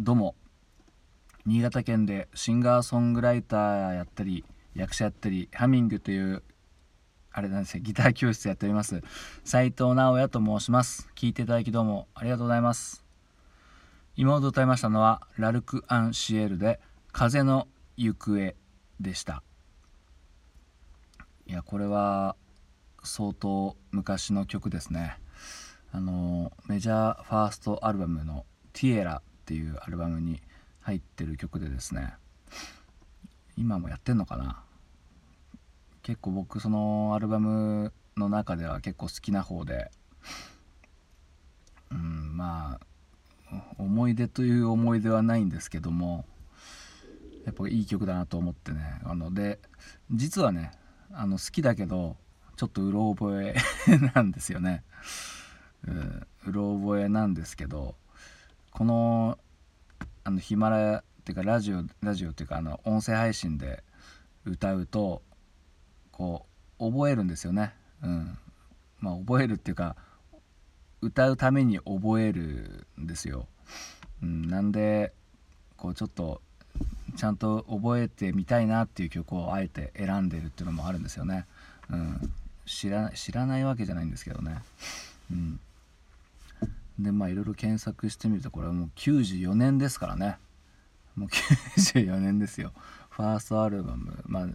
どうも。新潟県でシンガーソングライターやったり役者やったりハミングというあれなんですよ。ギター教室やっております。斉藤直也と申します。聞いていただきどうもありがとうございます。今ほど歌いましたのはラルク・アンシエルで「風の行方」でした。いやこれは相当昔の曲ですね。あのメジャーファーストアルバムの「ティエラ」っていうアルバムに入ってる曲でですね今もやってんのかな？結構僕そのアルバムの中では結構好きな方でうんまあ思い出という思い出はないんですけどもやっぱいい曲だなと思ってねあので実はねあの好きだけどちょっとうろ覚え なんですよね、うん、うろ覚えなんですけどこのあのヒマラヤっていうかラジオラジオっていうかあの音声配信で歌うとこう覚えるんですよね。うん。まあ覚えるっていうか歌うために覚えるんですよ、うん、なんでこうちょっとちゃんと覚えてみたいなっていう曲をあえて選んでるっていうのもあるんですよね、うん、知ら知らないわけじゃないんですけどね、うん、でまあいろいろ検索してみるとこれはもう94年ですからね。もう94年ですよ。ファーストアルバムまあ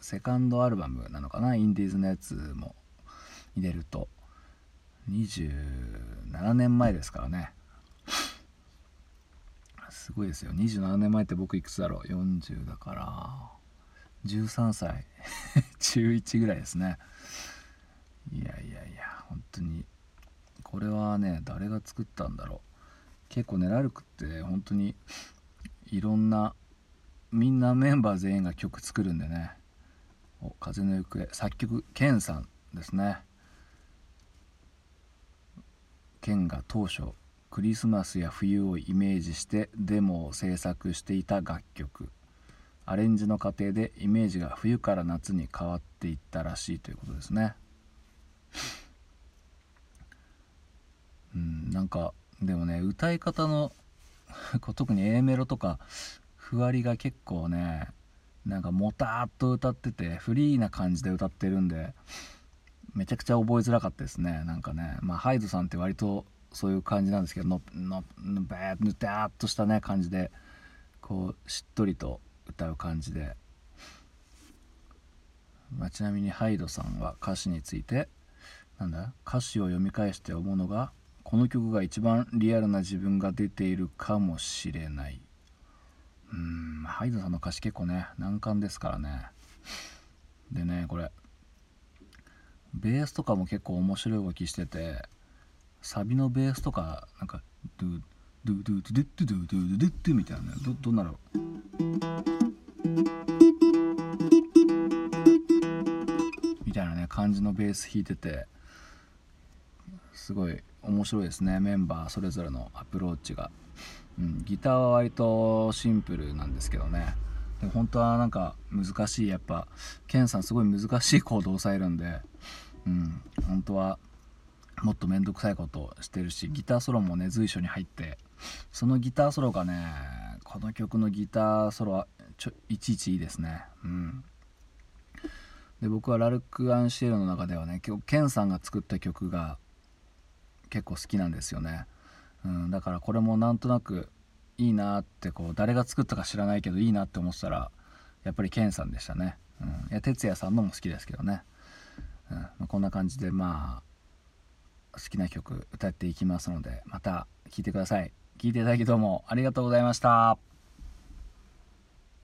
セカンドアルバムなのかなインディーズのやつも入れると。27年前ですからね。すごいですよ。27年前って僕いくつだろう？40だから13歳。中1ぐらいですね。いやいやいや本当にこれはね誰が作ったんだろう。結構ねラルクって本当にいろんなみんなメンバー全員が曲作るんでね。お風の行方。作曲ケンさんですね。ケンが当初クリスマスや冬をイメージしてデモを制作していた楽曲。アレンジの過程でイメージが冬から夏に変わっていったらしいということですねうんなんかでもね歌い方の特に A メロとかふわりが結構ねなんかもたっと歌っててフリーな感じで歌ってるんでめちゃくちゃ覚えづらかったですね。なんかねまあハイドさんって割とそういう感じなんですけどのののバーッぬたっとしたね感じでこうしっとりと歌う感じで、まあ、ちなみにハイドさんは歌詞についてなんだ歌詞を読み返して思うのがこの曲が一番リアルな自分が出ているかもしれない。うんハイドさんの歌詞結構ね難関ですからね。でねこれベースとかも結構面白い動きしててサビのベースとかなんかドゥドゥドゥドゥドゥドゥドゥドゥドゥドゥみたいなどどんなのみたいなね感じのベース弾いててすごい面白いですね。メンバーそれぞれのアプローチが、うん、ギターは割とシンプルなんですけどね。で本当はなんか難しいやっぱケンさんすごい難しいコードを押さえるんで。うん本当はもっと面倒くさいことをしてるしギターソロもね随所に入って。そのギターソロがねこの曲のギターソロはちょいちいちいいですね。うん。で僕はラルク・アンシエルの中ではね今日ケンさんが作った曲が結構好きなんですよね、うん、だからこれもなんとなくいいなってこう誰が作ったか知らないけどいいなって思ってたらやっぱりケンさんでしたね、うん、いや哲也さんのも好きですけどね、うんまあ、こんな感じでまあ好きな曲歌っていきますのでまた聴いてください。聴いていただきどうもありがとうございました。